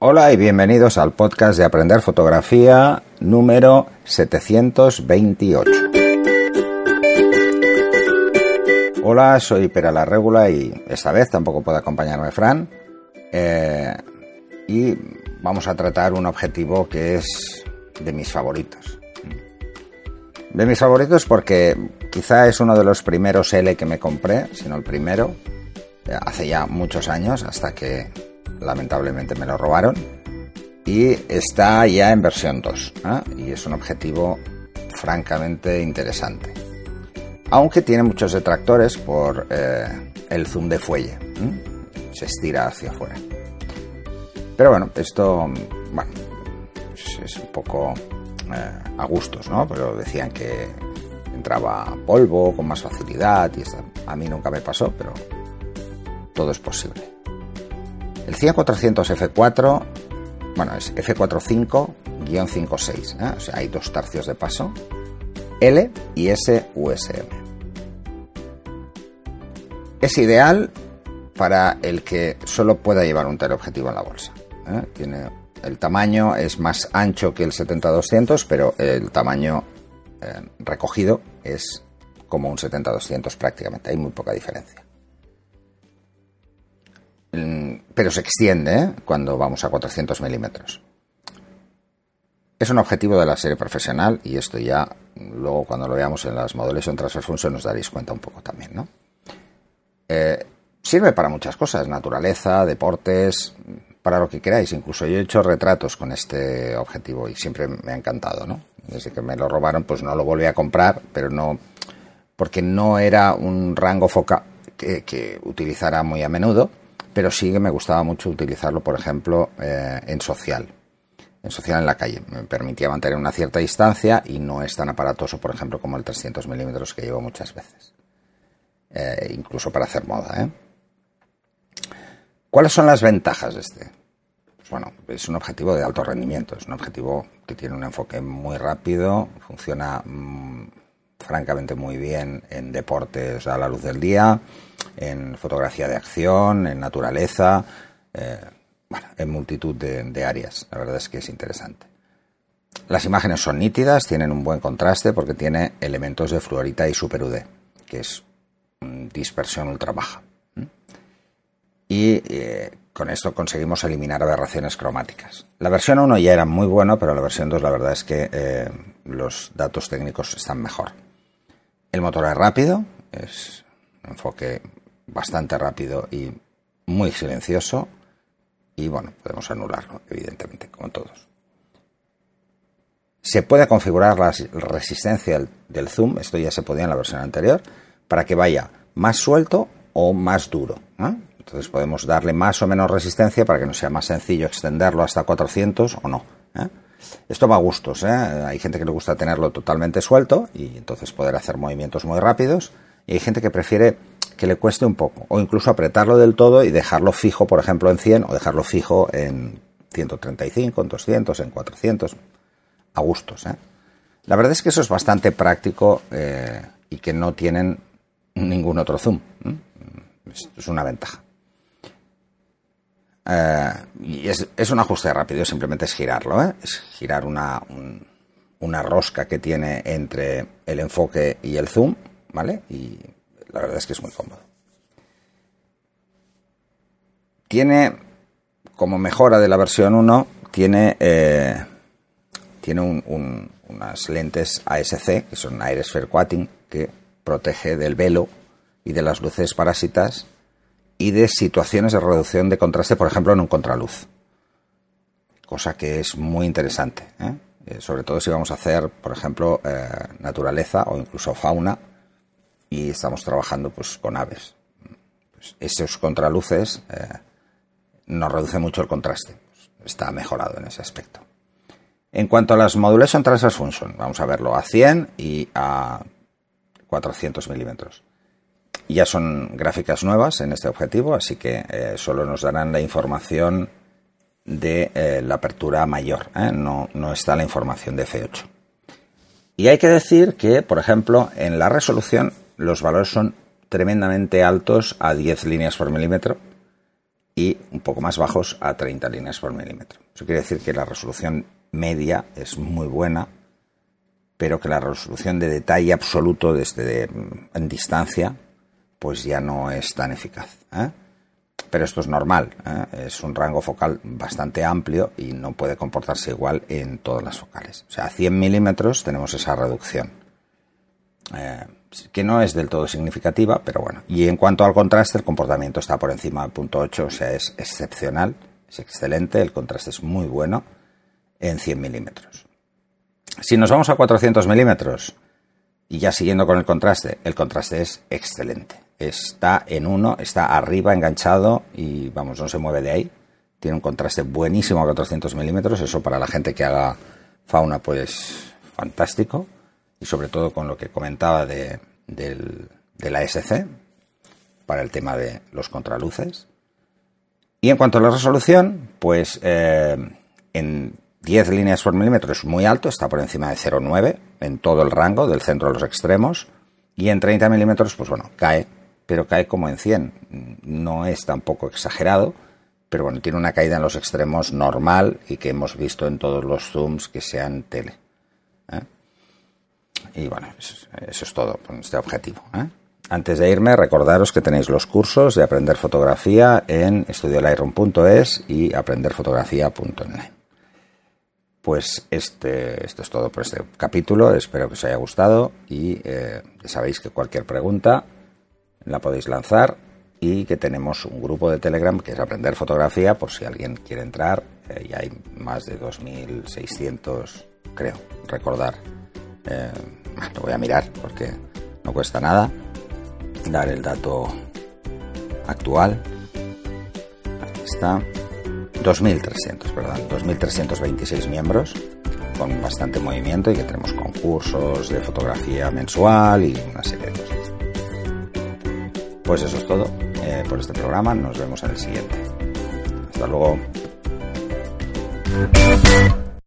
Hola y bienvenidos al podcast de Aprender Fotografía número 728. Hola, soy Pera la Regula y esta vez tampoco puede acompañarme Fran. Eh, y vamos a tratar un objetivo que es de mis favoritos. De mis favoritos porque quizá es uno de los primeros L que me compré, si no el primero, hace ya muchos años, hasta que lamentablemente me lo robaron. Y está ya en versión 2. ¿eh? Y es un objetivo francamente interesante. Aunque tiene muchos detractores por eh, el zoom de fuelle. Se estira hacia afuera. Pero bueno, esto es un poco eh, a gustos, ¿no? Pero decían que entraba polvo con más facilidad y a mí nunca me pasó, pero todo es posible. El 100-400 F4, bueno, es F45-56, ¿eh? o sea, hay dos tercios de paso, L y S USM. Es ideal para el que solo pueda llevar un teleobjetivo en la bolsa. ¿eh? Tiene, el tamaño es más ancho que el 70-200, pero el tamaño eh, recogido es como un 70-200 prácticamente, hay muy poca diferencia pero se extiende ¿eh? cuando vamos a 400 milímetros. Es un objetivo de la serie profesional y esto ya luego cuando lo veamos en las Modulation Transfer Function nos daréis cuenta un poco también, ¿no? Eh, sirve para muchas cosas, naturaleza, deportes, para lo que queráis. Incluso yo he hecho retratos con este objetivo y siempre me ha encantado, ¿no? Desde que me lo robaron, pues no lo volví a comprar, pero no, porque no era un rango focal que, que utilizara muy a menudo pero sí que me gustaba mucho utilizarlo, por ejemplo, eh, en social. En social en la calle. Me permitía mantener una cierta distancia y no es tan aparatoso, por ejemplo, como el 300 milímetros que llevo muchas veces. Eh, incluso para hacer moda. ¿eh? ¿Cuáles son las ventajas de este? Pues bueno, es un objetivo de alto rendimiento, es un objetivo que tiene un enfoque muy rápido, funciona mm, francamente muy bien en deportes a la luz del día, en fotografía de acción, en naturaleza, eh, bueno, en multitud de, áreas. La verdad es que es interesante. Las imágenes son nítidas, tienen un buen contraste porque tiene elementos de fluorita y super UD, que es dispersión ultra baja. Y eh, con esto conseguimos eliminar aberraciones cromáticas. La versión 1 ya era muy buena, pero la versión 2 la verdad es que eh, los datos técnicos están mejor. El motor es rápido, es un enfoque bastante rápido y muy silencioso. Y bueno, podemos anularlo, evidentemente, como todos. Se puede configurar la resistencia del zoom, esto ya se podía en la versión anterior, para que vaya más suelto o más duro. Entonces podemos darle más o menos resistencia para que no sea más sencillo extenderlo hasta 400 o no. ¿eh? Esto va a gustos. ¿eh? Hay gente que le gusta tenerlo totalmente suelto y entonces poder hacer movimientos muy rápidos. Y hay gente que prefiere que le cueste un poco, o incluso apretarlo del todo y dejarlo fijo, por ejemplo, en 100, o dejarlo fijo en 135, en 200, en 400, a gustos. ¿eh? La verdad es que eso es bastante práctico eh, y que no tienen ningún otro zoom. Es una ventaja. Eh, y es, un ajuste rápido, simplemente es girarlo, es girar una, una rosca que tiene entre el enfoque y el zoom, ¿vale? Y la verdad es que es muy cómodo. Tiene, como mejora de la versión 1, tiene, eh, tiene unas lentes ASC, que son Air Sphere Coating, que protege del velo y de las luces parásitas y de situaciones de reducción de contraste, por ejemplo, en un contraluz. Cosa que es muy interesante, ¿eh? Eh, sobre todo si vamos a hacer, por ejemplo, naturaleza o incluso fauna y estamos trabajando pues con aves. Pues, esos contraluces eh, nos reduce mucho el contraste. está mejorado en ese aspecto. En cuanto a las Modulation Transfer Function, vamos a verlo a 100 y a 400 milímetros. Ya son gráficas nuevas en este objetivo, así que eh, solo nos darán la información de eh, la apertura mayor, no, no está la información de F8. Y hay que decir que, por ejemplo, en la resolución los valores son tremendamente altos a 10 líneas por milímetro y un poco más bajos a 30 líneas por milímetro. Eso quiere decir que la resolución media es muy buena, pero que la resolución de detalle absoluto desde en distancia pues ya no es tan eficaz. ¿eh? Pero esto es normal, ¿eh? es un rango focal bastante amplio y no puede comportarse igual en todas las focales. O sea, a 100 milímetros tenemos esa reducción, eh, que no es del todo significativa, pero bueno. Y en cuanto al contraste, el comportamiento está por encima del punto 8, o sea, es excepcional, es excelente, el contraste es muy bueno en 100 milímetros. Si nos vamos a 400 milímetros, y ya siguiendo con el contraste, el contraste es excelente está en uno, está arriba enganchado y vamos, no se mueve de ahí. Tiene un contraste buenísimo a 400 milímetros, eso para la gente que haga fauna pues fantástico y sobre todo con lo que comentaba de, la SC para el tema de los contraluces. Y en cuanto a la resolución, pues eh, en 10 líneas por milímetro es muy alto, está por encima de 0,9 en todo el rango, del centro a los extremos. Y en 30 milímetros, pues bueno, cae pero cae como en 100. No es tampoco exagerado, pero bueno, tiene una caída en los extremos normal y que hemos visto en todos los zooms que sean tele. ¿eh? Y bueno, eso, es todo con este objetivo. ¿eh? Antes de irme, recordaros que tenéis los cursos de aprender fotografía en estudiolightroom.es y aprenderfotografía.online. Pues este, esto es todo por este capítulo. Espero que os haya gustado y eh, sabéis que cualquier pregunta la podéis lanzar y que tenemos un grupo de Telegram que es Aprender Fotografía, por si alguien quiere entrar. Eh, y hay más de 2.600, creo, recordar. Eh, lo voy a mirar porque no cuesta nada dar el dato actual. Aquí está. 2.300, perdón, 2.326 miembros con bastante movimiento y que tenemos concursos de fotografía mensual y una serie de cosas. Pues eso es todo eh, por este programa. Nos vemos en el siguiente. Hasta luego.